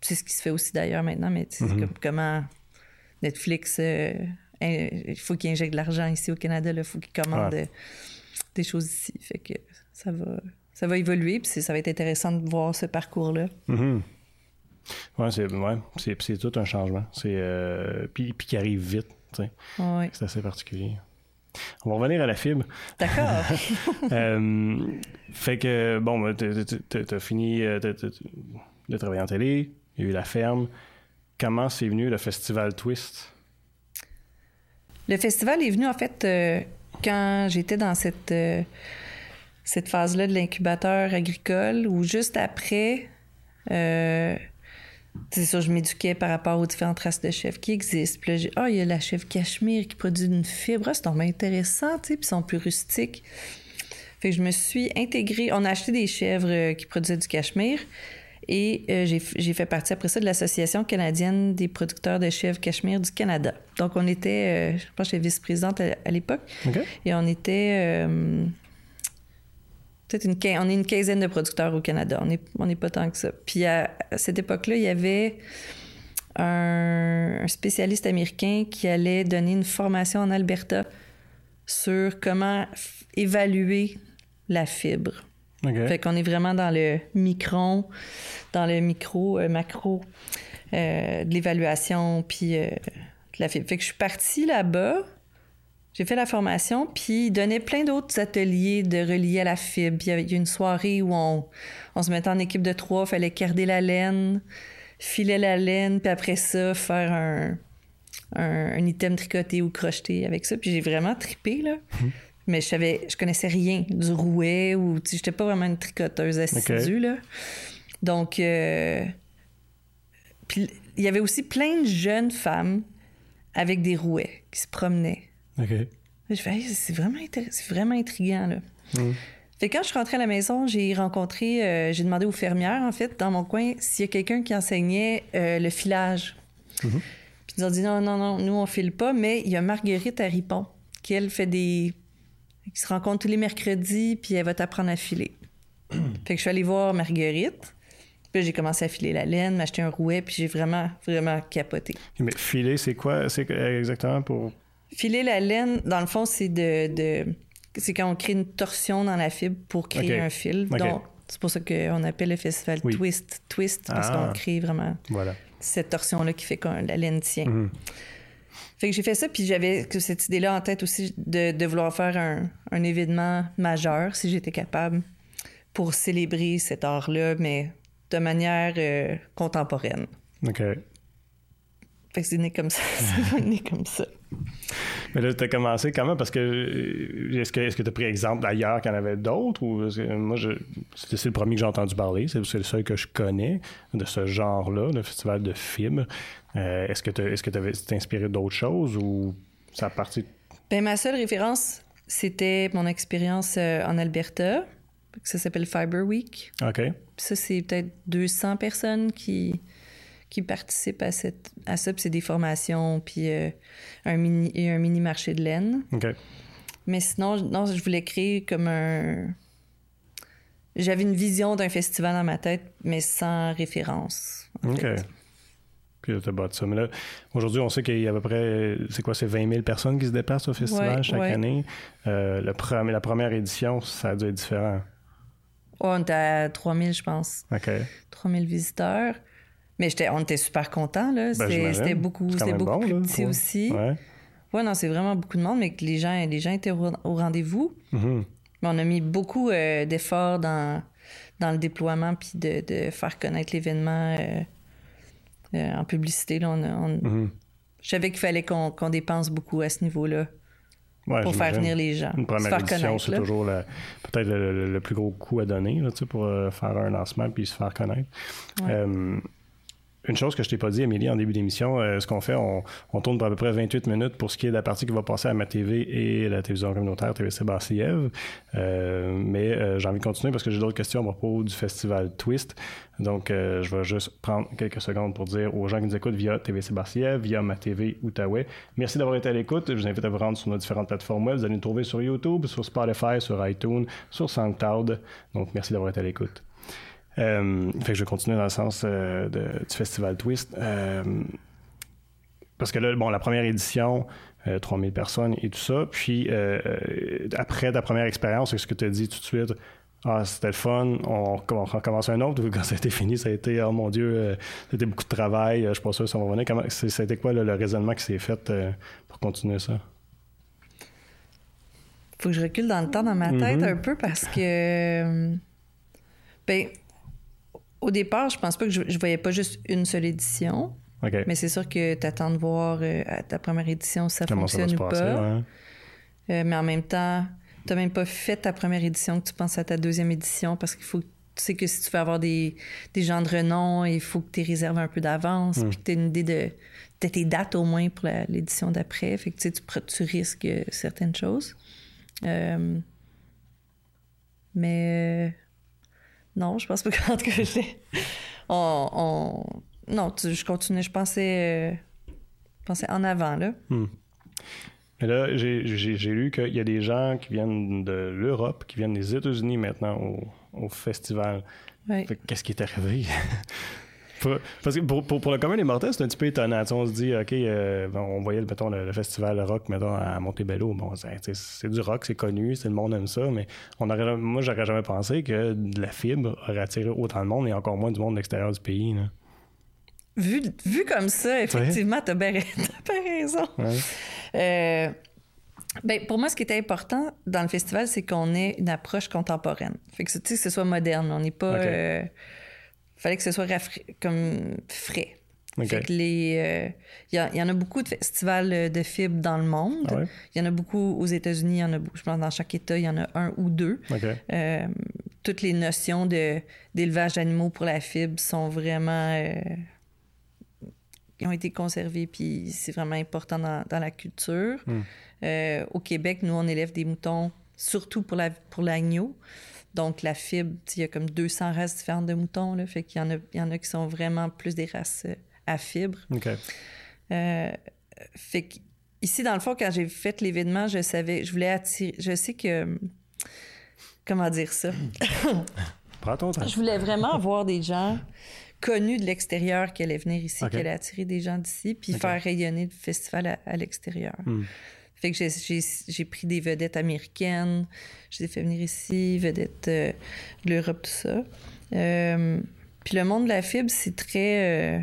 [SPEAKER 2] c'est ce qui se fait aussi d'ailleurs maintenant, mais c'est mhm. comme comment Netflix, euh, il faut qu'il injecte de l'argent ici au Canada, il faut qu'il commande des choses ici. Fait que ça va, ça va évoluer, puis ça va être intéressant de voir ce parcours-là.
[SPEAKER 1] Mhm. Oui, c'est ouais, tout un changement. C'est euh, puis, puis qui arrive vite. C'est assez particulier. On va revenir à la fibre.
[SPEAKER 2] D'accord.
[SPEAKER 1] fait que, bon, tu as fini de travailler en télé, il y a eu la ferme. Comment c'est venu le festival Twist?
[SPEAKER 2] Le festival est venu en fait euh, quand j'étais dans cette, euh, cette phase-là de l'incubateur agricole ou juste après. Euh, c'est sûr, je m'éduquais par rapport aux différentes races de chèvres qui existent. Puis là, j'ai, ah, il y a la chèvre cachemire qui produit une fibre. Ah, c'est vraiment intéressant, tu sais, puis ils sont plus rustiques. Fait que je me suis intégrée. On a acheté des chèvres qui produisaient du cachemire. Et euh, j'ai fait partie après ça de l'Association canadienne des producteurs de chèvres cachemire du Canada. Donc, on était, euh, je pense que j'étais vice-présidente à, l'époque. Et on était euh, peut-être une, on est une quinzaine de producteurs au Canada. On n'est on est pas tant que ça. Puis à, cette époque-là, il y avait un, un, spécialiste américain qui allait donner une formation en Alberta sur comment évaluer la fibre. Fait qu'on est vraiment dans le micron, dans le micro, euh, macro euh, de l'évaluation, puis euh, de la fibre. Fait que je suis partie là-bas, j'ai fait la formation, puis il donnait plein d'autres ateliers de relier à la fibre. il y avait une soirée où on, on se mettait en équipe de trois, il fallait garder la laine, filer la laine, puis après ça, faire un, un, item tricoté ou crocheté avec ça. Puis j'ai vraiment tripé, là. Mhm. Mais je savais, je connaissais rien du rouet ou, tu j'étais pas vraiment une tricoteuse assidue, là. Donc, euh, puis il y avait aussi plein de jeunes femmes avec des rouets qui se promenaient.
[SPEAKER 1] OK.
[SPEAKER 2] Je fais, c'est vraiment, vraiment intriguant, là. Mm. Fait quand je suis rentrée à la maison, j'ai rencontré, euh, j'ai demandé aux fermières, en fait, dans mon coin, s'il y a quelqu'un qui enseignait euh, le filage. Mm-hmm. Puis ils ont dit non, non, non, nous, on file pas, mais il y a Marguerite à Ripon, qui, elle, fait des qui se rencontrent tous les mercredis, puis elle va t'apprendre à filer. fait que je suis allée voir Marguerite. Puis j'ai commencé à filer la laine, m'acheter un rouet, puis j'ai vraiment, vraiment capoté.
[SPEAKER 1] Mais filer, c'est quoi? C'est exactement pour
[SPEAKER 2] Filer la laine, dans le fond, c'est de, c'est quand on crée une torsion dans la fibre pour créer un fil. Donc, c'est pour ça qu'on appelle le festival Twist Twist, parce qu'on ah. crée vraiment cette torsion-là qui fait que la laine tient. Mhm. Fait que j'ai fait ça, puis j'avais cette idée-là en tête aussi de, vouloir faire un, événement majeur, si j'étais capable, pour célébrer cet art-là, mais de manière euh, contemporaine.
[SPEAKER 1] OK.
[SPEAKER 2] Fait que c'est né comme ça. c'est né comme ça.
[SPEAKER 1] Mais là, tu as commencé comment? Parce que euh, est-ce que tu as pris exemple d'ailleurs qu'il y en avait d'autres? Ou moi, c'est le premier que j'ai entendu parler. C'est le seul que je connais de ce genre-là, le festival de films. Euh, est-ce que tu est-ce que inspiré d'autres choses ou ça a parti?
[SPEAKER 2] Ben, ma seule référence, c'était mon expérience euh, en Alberta. Ça s'appelle Fiber Week.
[SPEAKER 1] OK.
[SPEAKER 2] Ça, c'est peut-être 200 personnes qui, qui participent à, cette, à ça. Puis c'est des formations, puis euh, un, mini, un mini marché de laine. Mais sinon, non, je voulais créer comme un. J'avais une vision d'un festival dans ma tête, mais sans référence.
[SPEAKER 1] OK. Puis là, ça. Mais là, aujourd'hui, on sait qu'il y a à peu près, c'est quoi, c'est 20 000 personnes qui se déplacent au festival chaque année. Euh, le la première édition, ça a dû être différent.
[SPEAKER 2] on était à 3 000, je pense.
[SPEAKER 1] OK.
[SPEAKER 2] 3 000 visiteurs. Mais on était super contents, là. Ben, c'était beaucoup, beaucoup plus petit aussi. Ouais. non, c'est vraiment beaucoup de monde, mais que les gens, les gens étaient au, rendez-vous.
[SPEAKER 1] Mm-hmm.
[SPEAKER 2] Mais on a mis beaucoup euh, d'efforts dans, dans le déploiement puis de, faire connaître l'événement euh, euh, en publicité. Là,
[SPEAKER 1] mm-hmm.
[SPEAKER 2] Je savais qu'il fallait qu'on dépense beaucoup à ce niveau-là. pour faire venir les gens.
[SPEAKER 1] Une première édition, c'est toujours peut-être le, plus gros coup à donner là, pour faire un lancement puis se faire connaître. Une chose que je t'ai pas dit, Émilie, en début d'émission, euh, ce qu'on fait, on, tourne pour à peu près 28 minutes pour ce qui est de la partie qui va passer à ma TV et la télévision communautaire TVC Bassiev. Euh, mais euh, j'ai envie de continuer parce que j'ai d'autres questions à propos du festival Twist. Donc, je vais juste prendre quelques secondes pour dire aux gens qui nous écoutent via TVC Bassiev, via ma TV Outaouais. Merci d'avoir été à l'écoute. Je vous invite à vous rendre sur nos différentes plateformes web. Vous allez nous trouver sur YouTube, sur Spotify, sur iTunes, sur SoundCloud. Donc, merci d'avoir été à l'écoute. Euh, fait que je vais continuer dans le sens euh, du festival Twist. Euh, parce que là, bon, la première édition, 3000 personnes et tout ça. Puis après ta première expérience, est-ce que tu as dit tout de suite ah, c'était le fun, on, recommence un autre. Quand ça a été fini, ça a été, oh mon Dieu, c'était beaucoup de travail, je ne suis pas sûr si on va revenir. C'était quoi le raisonnement qui s'est fait pour continuer ça?
[SPEAKER 2] Faut que je recule dans le temps dans ma tête mm-hmm. un peu parce que. Ben, au départ, je pense pas que je, je voyais pas juste une seule édition. Mais c'est sûr que tu attends de voir euh, à ta première édition si ça fonctionne ou pas. Euh, mais en même temps, tu n'as même pas fait ta première édition que tu penses à ta deuxième édition parce qu'il faut tu sais que si tu veux avoir des, des gens de renom, il faut que tu réserves un peu d'avance, hmm. puis que tu aies une idée de tes dates au moins pour l'édition d'après. Fait que tu, tu risques certaines choses. Euh, mais non, je pense pas que, que j'ai. On, Non, je continue. Je pensais, euh, pensais en avant, là.
[SPEAKER 1] Hmm. Mais là, j'ai lu qu'il y a des gens qui viennent de l'Europe, qui viennent des États-Unis maintenant au, festival. Qu'est-ce qui est arrivé? parce que pour, le commun des mortels, c'est un petit peu étonnant. on se dit, OK, euh, on voyait mettons, le, festival rock mettons, à Montebello. Bon, c'est du rock, c'est connu, c'est le monde aime ça, mais on aurait, moi, j'aurais jamais pensé que de la fibre aurait attiré autant de monde et encore moins du monde de l'extérieur du pays.
[SPEAKER 2] Vu, vu comme ça, effectivement, t'as bien, raison. Euh, ben, pour moi, ce qui était important dans le festival, c'est qu'on ait une approche contemporaine. Fait que, que ce soit moderne. On n'est pas. Euh, fallait que ce soit comme frais. Fait que les, il euh, y, en a beaucoup de festivals euh, de fibres dans le monde.
[SPEAKER 1] Ah
[SPEAKER 2] il y en a beaucoup aux États-Unis. Il y en a, je pense, dans chaque État, il y en a un ou deux. Euh, toutes les notions de d'élevage d'animaux pour la fibre sont vraiment ont été conservées. Puis c'est vraiment important dans, la culture.
[SPEAKER 1] Hmm.
[SPEAKER 2] au Québec, nous on élève des moutons surtout pour la pour l'agneau. Donc, la fibre, il y a comme 200 races différentes de moutons. Là, fait qu'il y en, a, y en a qui sont vraiment plus des races euh, à fibre.
[SPEAKER 1] OK.
[SPEAKER 2] Euh, fait que, ici, dans le fond, quand j'ai fait l'événement, je savais, je voulais attirer. Je sais que. Comment dire ça?
[SPEAKER 1] Prends ton temps.
[SPEAKER 2] Je voulais vraiment avoir des gens connu de l'extérieur qu'elle allait venir ici, qu'elle allait attirer des gens d'ici, puis faire rayonner le festival à, l'extérieur. Hmm. Fait que j'ai pris des vedettes américaines, je les ai fait venir ici, vedettes euh, de l'Europe, tout ça. Euh, puis le monde de la fibre, c'est très. Euh,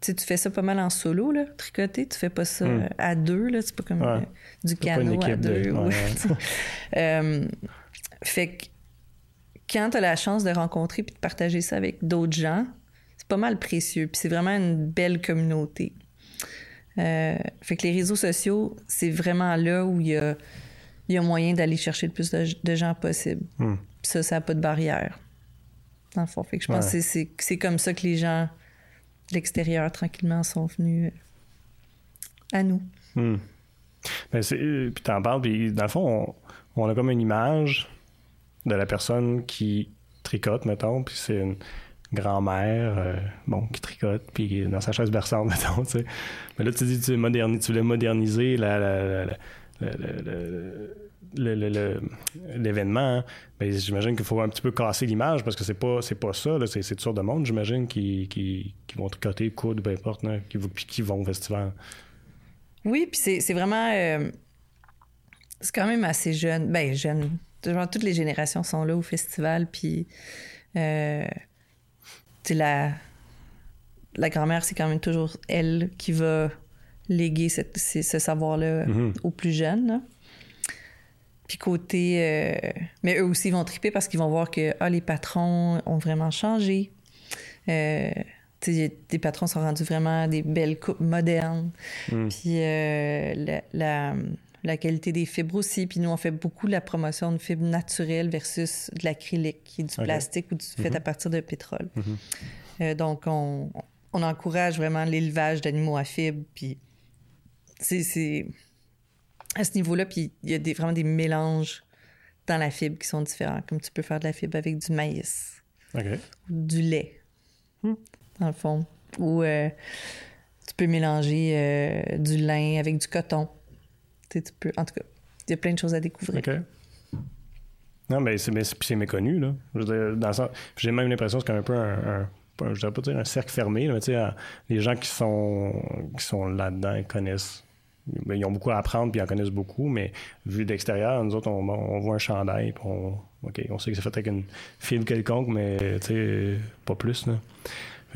[SPEAKER 2] tu tu fais ça pas mal en solo, là, tricoter. Tu fais pas ça hmm. à deux, là. C'est pas comme du canot à deux. fait que quand tu as la chance de rencontrer puis de partager ça avec d'autres gens, c'est pas mal précieux. Puis c'est vraiment une belle communauté. Euh, fait que les réseaux sociaux, c'est vraiment là où il y a, y a moyen d'aller chercher le plus de, gens possible. Hmm. Puis ça, ça n'a pas de barrière. Dans le fond. Fait que je pense que c'est comme ça que les gens de l'extérieur, tranquillement, sont venus euh, à nous.
[SPEAKER 1] Hmm. Ben puis t'en parles, puis dans le fond, on, on, a comme une image de la personne qui tricote, mettons, puis c'est une grand-mère, euh, bon, qui tricote, puis dans sa chaise berçante, mettons, tu sais. Mais là, tu dis, tu, tu voulais moderniser l'événement, mais j'imagine qu'il faut un petit peu casser l'image parce que c'est pas c'est pas ça, c'est toutes sortes de monde, j'imagine, qui, qui, qui, vont tricoter, coudre, peu importe, qui, qui vont au festival.
[SPEAKER 2] Oui, puis c'est vraiment... Euh, c'est quand même assez jeune. Ben, jeune. Genre, toutes les générations sont là au festival, puis... Euh, la, la grand-mère, c'est quand même toujours elle qui va léguer ce savoir-là mm-hmm. aux plus jeunes. Puis côté... Euh, mais eux aussi vont triper parce qu'ils vont voir que ah, les patrons ont vraiment changé. Euh, des patrons sont rendus vraiment des belles coupes modernes. Mm. Puis euh, la, la, qualité des fibres aussi. Puis nous, on fait beaucoup la promotion de fibres naturelles versus de l'acrylique, qui est du plastique ou du, fait mm-hmm. à partir de pétrole. Mm-hmm. Euh, donc, on, encourage vraiment l'élevage d'animaux à fibres. Puis, c'est à ce niveau-là, puis il y a des, vraiment des mélanges dans la fibre qui sont différents. Comme tu peux faire de la fibre avec du maïs, ou du lait, hmm. dans le fond. Ou euh, tu peux mélanger euh, du lin avec du coton. Tu, peux, en tout cas, il y a plein de choses à découvrir.
[SPEAKER 1] Non, mais c'est méconnu, là. J'ai même l'impression que c'est un peu un je pas dire un cercle fermé, mais les gens qui sont, qui sont là-dedans, ils connaissent. Ils ont beaucoup à apprendre puis ils en connaissent beaucoup, mais vu d'extérieur, nous autres, on, voit un chandail puis on, on sait que c'est fait avec une fibre quelconque, mais pas plus. Là.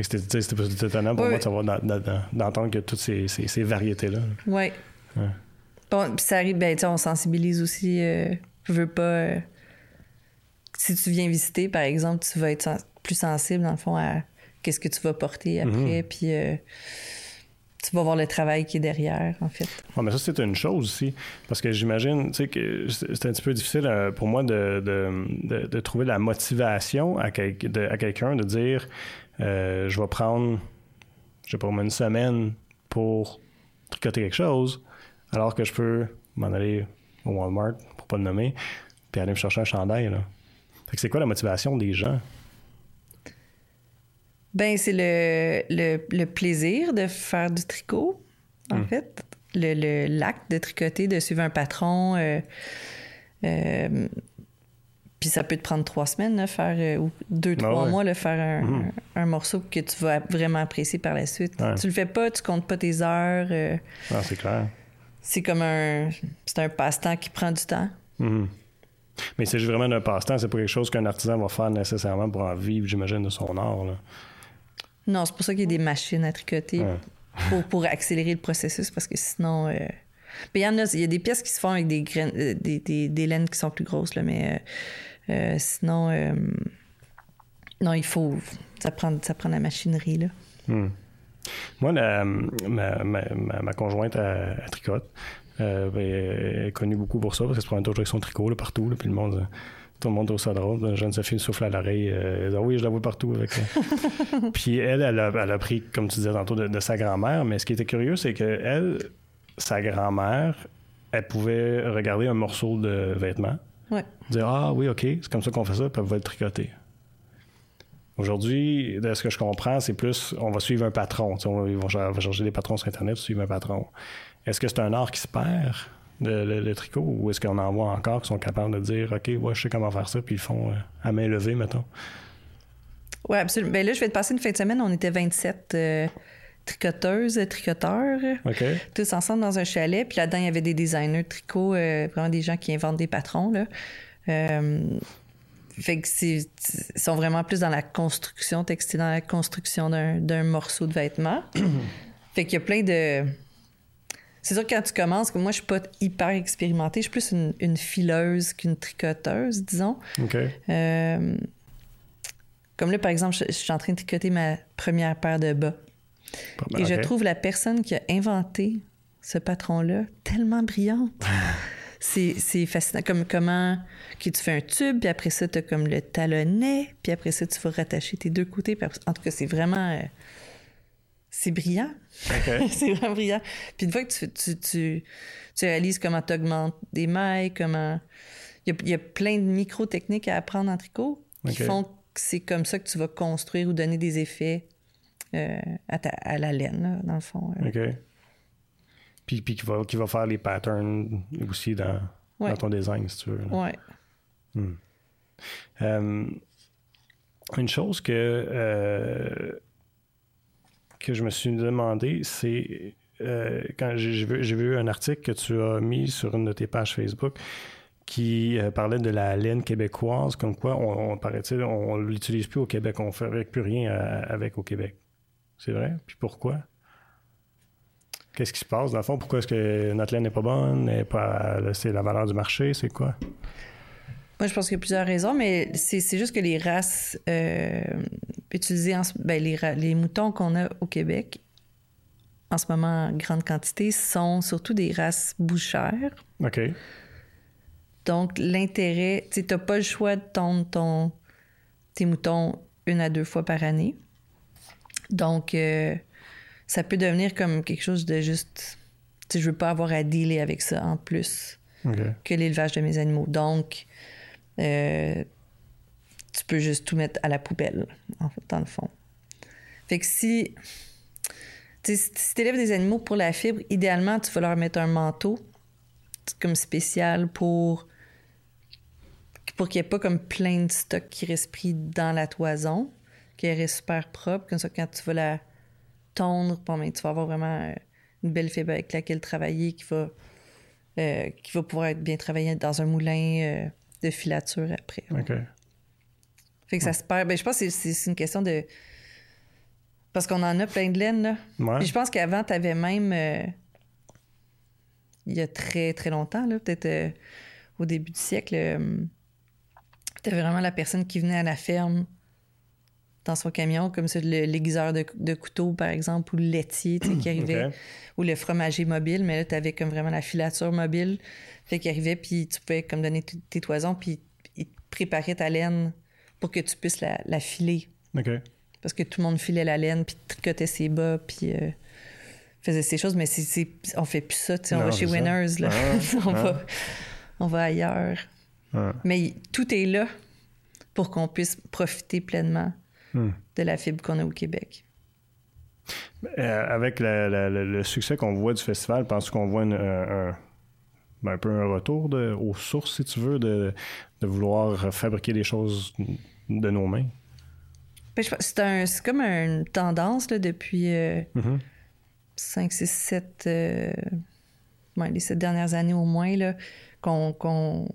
[SPEAKER 1] C'était étonnant pour moi de savoir d'entendre que toutes ces, ces, variétés-là.
[SPEAKER 2] Oui. Bon, puis ça arrive, ben, on sensibilise aussi. Euh, je veux pas. Euh, si tu viens visiter, par exemple, tu vas être plus sensible, dans le fond, à qu'est-ce que tu vas porter après, mhm. puis euh, tu vas voir le travail qui est derrière, en fait.
[SPEAKER 1] mais ça, c'est une chose aussi, parce que j'imagine, tu sais, que c'est un petit peu difficile pour moi de, de, trouver la motivation à, à quelqu'un de dire, je vais prendre, je sais pas, une semaine pour tricoter quelque chose, alors que je peux m'en aller au Walmart, pour pas le nommer, puis aller me chercher un chandail, là. Fait que c'est quoi la motivation des gens?
[SPEAKER 2] Ben, c'est le, le, plaisir de faire du tricot, en hmm. fait. Le, l'acte de tricoter, de suivre un patron. Euh, euh, puis ça peut te prendre trois semaines, là, faire, euh, ou deux, ah trois mois, le faire hmm. un, morceau que tu vas vraiment apprécier par la suite. Tu le fais pas, tu comptes pas tes heures.
[SPEAKER 1] non, c'est clair.
[SPEAKER 2] C'est comme un. C'est un passe-temps qui prend du temps.
[SPEAKER 1] Hmm. Mais c'est vraiment un passe-temps, c'est pas quelque chose qu'un artisan va faire nécessairement pour en vivre, j'imagine, de son art. Là.
[SPEAKER 2] Non, c'est pour ça qu'il y a des machines à tricoter pour, accélérer le processus parce que sinon. Euh... il y en a, il y a des pièces qui se font avec des graines, euh, des, laines qui sont plus grosses, là, mais euh, euh, sinon, non, il faut. Ça prend, ça prend la machinerie. Là.
[SPEAKER 1] Hmm. Moi, ma, conjointe à, tricote. elle est connue beaucoup pour ça parce qu'elle se prend toujours avec son tricot là, partout. Là, puis le monde tout le monde trouve ça drôle. Jeanne Sophie souffle à l'oreille. Euh, oui, je la vois partout avec Puis elle, elle a, pris, comme tu disais tantôt, de, sa grand-mère. Mais ce qui était curieux, c'est que elle, sa grand-mère, elle pouvait regarder un morceau de vêtement. Dire Ah oui, OK, c'est comme ça qu'on fait ça, puis elle va le tricoter. Aujourd'hui, de ce que je comprends, c'est plus on va suivre un patron. On va, va chercher des patrons sur Internet, suivre un patron. Est-ce que c'est un art qui se perd? le, tricot ou est-ce qu'on en voit encore qui sont capables de dire OK, ouais, je sais comment faire ça, puis ils font euh, à main levée, mettons?
[SPEAKER 2] Oui, absolument. Ben là, je vais te passer une fin de semaine. On était 27 euh, tricoteuses, tricoteurs. Tous ensemble dans un chalet. Puis là-dedans, il y avait des designers de tricot, euh, vraiment des gens qui inventent des patrons. Là. Euh, fait que c'est, sont vraiment plus dans la construction textile, dans la construction d'un, morceau de vêtement. fait qu'il y a plein de. C'est sûr que quand tu commences, moi, je suis pas hyper expérimentée. Je suis plus une, fileuse qu'une tricoteuse, disons.
[SPEAKER 1] OK.
[SPEAKER 2] Euh, comme là, par exemple, je, suis en train de tricoter ma première paire de bas. Et je trouve la personne qui a inventé ce patron-là tellement brillante. c'est fascinant. Comme comment tu fais un tube, puis après ça, tu as comme le talonnet, puis après ça, tu vas rattacher tes deux côtés. en tout cas, c'est vraiment. Euh, c'est brillant. c'est vraiment brillant. Puis une fois que tu, tu, réalises comment tu augmentes des mailles, comment. Il y, a, plein de micro-techniques à apprendre en tricot qui font que c'est comme ça que tu vas construire ou donner des effets euh, à, la laine, dans le fond.
[SPEAKER 1] Euh. OK. Puis, puis qui, va, qui va faire les patterns aussi dans, dans ton design, si tu veux.
[SPEAKER 2] Oui.
[SPEAKER 1] Hmm. Euh, une chose que, euh, que je me suis demandé, c'est euh, quand j'ai vu, vu, un article que tu as mis sur une de tes pages Facebook qui parlait de la laine québécoise, comme quoi on, paraît-il, on ne l'utilise plus au Québec, on ne ferait plus rien avec au Québec. C'est vrai? Puis pourquoi? Qu'est-ce qui se passe dans le fond? Pourquoi est-ce que notre laine n'est pas bonne? pas, c'est la valeur du marché? C'est quoi?
[SPEAKER 2] Moi, je pense qu'il y a plusieurs raisons, mais c'est juste que les races euh, utilisées, en, ben, les, les moutons qu'on a au Québec, en ce moment en grande quantité, sont surtout des races bouchères.
[SPEAKER 1] OK.
[SPEAKER 2] Donc, l'intérêt, tu n'as pas le choix de tondre ton, tes moutons une à deux fois par année. Donc, euh, ça peut devenir comme quelque chose de juste. Tu sais, je veux pas avoir à dealer avec ça en plus que l'élevage de mes animaux. Donc, euh, tu peux juste tout mettre à la poubelle, en fait, dans le fond. Fait que si. si tu élèves des animaux pour la fibre, idéalement, tu vas leur mettre un manteau comme spécial pour pour qu'il n'y ait pas comme plein de stock qui reste pris dans la toison, qu'il reste super propre. Comme ça, quand tu vas la tondre, bon, ben, tu vas avoir vraiment euh, une belle fibre avec laquelle travailler qui va, euh, qui va pouvoir être bien travaillée dans un moulin de filature après.
[SPEAKER 1] OK.
[SPEAKER 2] Fait que ça se perd. Ben, je pense que c'est une question de. Parce qu'on en a plein de laine, là.
[SPEAKER 1] Ouais.
[SPEAKER 2] je pense qu'avant, tu avais même. Euh, il y a très, très longtemps, là, peut-être euh, au début du siècle, euh, tu avais vraiment la personne qui venait à la ferme dans son camion, comme ça, l'aiguiseur de, de couteau, par exemple, ou le laitier qui arrivait, ou le fromager mobile, mais là, tu avais comme vraiment la filature mobile. Fait qu'il arrivait, puis tu pouvais comme donner tes toisons, puis il préparait ta laine pour que tu puisses la, filer. Parce que tout le monde filait la laine, puis tricotait ses bas, puis euh, faisait ces choses, mais c'est, on fait plus ça, on va chez Winners, là. Ah, on, ah. va, on va ailleurs. Ah. Mais tout est là pour qu'on puisse profiter pleinement Hmm. de la fibre qu'on a au Québec.
[SPEAKER 1] Euh, avec le succès qu'on voit du festival, pense qu'on voit un, ben, un, peu un retour de, aux sources, si tu veux, de, vouloir fabriquer des choses de nos mains?
[SPEAKER 2] Ben, c'est comme une tendance depuis 5, 6, 7, les sept dernières années au moins, qu'on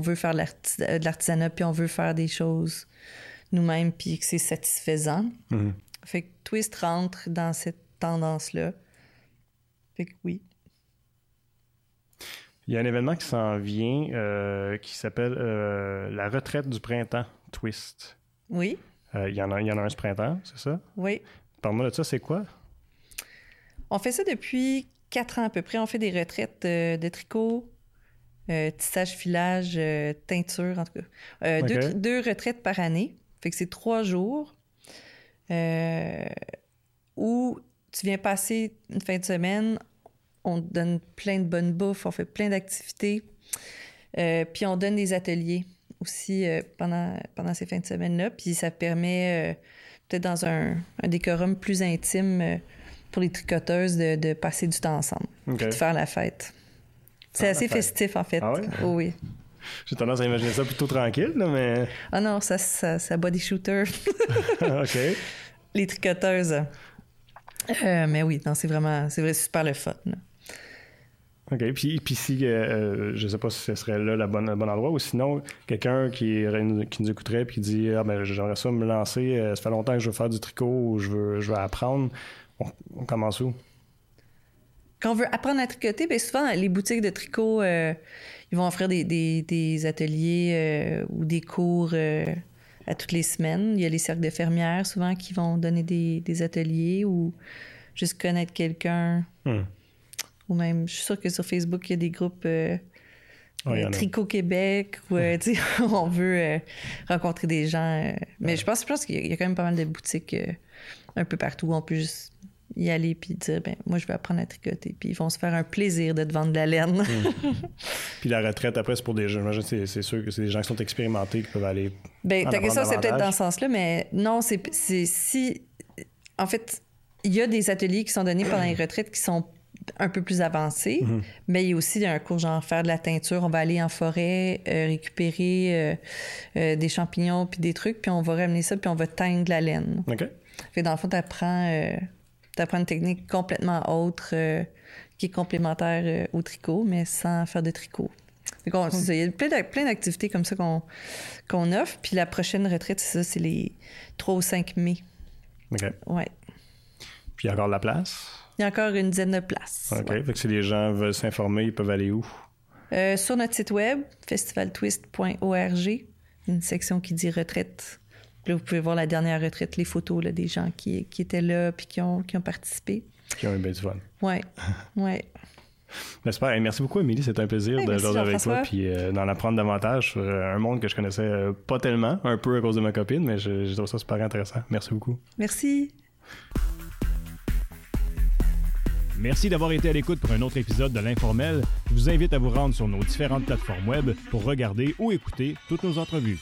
[SPEAKER 2] veut faire de l'artisanat, puis on veut faire des choses nous-mêmes puis que c'est satisfaisant.
[SPEAKER 1] Mhm.
[SPEAKER 2] Fait que Twist rentre dans cette tendance-là. Fait que oui.
[SPEAKER 1] Il y a un événement qui s'en vient euh, qui s'appelle euh, la retraite du printemps Twist.
[SPEAKER 2] Oui.
[SPEAKER 1] Euh, il, y en a, il y en a un ce printemps, c'est ça?
[SPEAKER 2] Oui.
[SPEAKER 1] Parle-moi de ça, c'est quoi?
[SPEAKER 2] On fait ça depuis quatre ans à peu près. On fait des retraites de tricot, tissage, filage, teinture, en tout cas. deux, deux, retraites par année. Fait que c'est trois jours euh, où tu viens passer une fin de semaine, on te donne plein de bonnes bouffes, on fait plein d'activités, euh, puis on donne des ateliers aussi euh, pendant, pendant ces fins de semaine-là, puis ça permet peut-être dans un, décorum plus intime pour les tricoteuses de, passer du temps ensemble, de faire la fête. C'est assez festif en fait.
[SPEAKER 1] Ah
[SPEAKER 2] oui.
[SPEAKER 1] J'ai tendance à imaginer ça plutôt tranquille, mais.
[SPEAKER 2] Ah non, ça, ça, ça body shooter.
[SPEAKER 1] OK.
[SPEAKER 2] Les tricoteuses. Euh, mais oui, non, c'est vraiment, c'est vrai, super le fun.
[SPEAKER 1] OK. Puis, puis si, euh, euh, je sais pas si ce serait là le bon, bon endroit, ou sinon, quelqu'un qui, qui nous écouterait et qui dit Ah, ben, j'aimerais ça me lancer, ça fait longtemps que je veux faire du tricot ou je veux, je veux apprendre. On, commence où?
[SPEAKER 2] Quand on veut apprendre à tricoter, bien souvent, les boutiques de tricot, ils vont offrir des, des, ateliers ou des cours à toutes les semaines. Il y a les cercles de fermières, souvent, qui vont donner des, des ateliers ou juste connaître quelqu'un. Hmm. Ou même, je suis sûre que sur Facebook, il y a des groupes euh, euh, Tricot Québec où euh, on veut rencontrer des gens. mais je pense, je pense qu'il y a quand même pas mal de boutiques un peu partout où on peut juste y aller puis dire ben moi je vais apprendre à tricoter puis ils vont se faire un plaisir de te vendre de la laine. Hmm.
[SPEAKER 1] puis la retraite après c'est pour des gens c'est, c'est sûr que c'est des gens qui sont expérimentés qui peuvent aller
[SPEAKER 2] Ben ta question c'est peut-être dans ce sens-là mais non c'est, c'est si en fait il y a des ateliers qui sont donnés pendant les retraites qui sont un peu plus avancé, mhm. mais il y a aussi un cours genre faire de la teinture. On va aller en forêt, euh, récupérer euh, euh, des champignons puis des trucs, puis on va ramener ça, puis on va teindre la laine.
[SPEAKER 1] OK.
[SPEAKER 2] Fait dans le fond, tu apprends, une technique complètement autre qui est complémentaire au tricot, mais sans faire de tricot. Il y a plein d'activités comme ça qu'on offre. Puis la prochaine retraite, c'est ça, c'est les 3 ou 5 mai.
[SPEAKER 1] OK.
[SPEAKER 2] Ouais.
[SPEAKER 1] Puis il y a encore de la place?
[SPEAKER 2] Il y a encore une dizaine de places.
[SPEAKER 1] OK. Fait que si les gens veulent s'informer, ils peuvent aller où?
[SPEAKER 2] Euh, sur notre site web, festivaltwist.org, une section qui dit retraite. Là, vous pouvez voir la dernière retraite, les photos là, des gens qui, qui étaient là puis qui ont, qui ont participé.
[SPEAKER 1] Qui ont eu bien du fun.
[SPEAKER 2] Oui,
[SPEAKER 1] merci beaucoup, Émilie. C'était un plaisir de jouer avec toi puis euh, d'en apprendre davantage sur euh, un monde que je connaissais pas tellement, un peu à cause de ma copine, mais je, je trouve ça super intéressant. Merci beaucoup.
[SPEAKER 2] Merci.
[SPEAKER 3] Merci d'avoir été à l'écoute pour un autre épisode de l'Informel. Je vous invite à vous rendre sur nos différentes plateformes web pour regarder ou écouter toutes nos entrevues.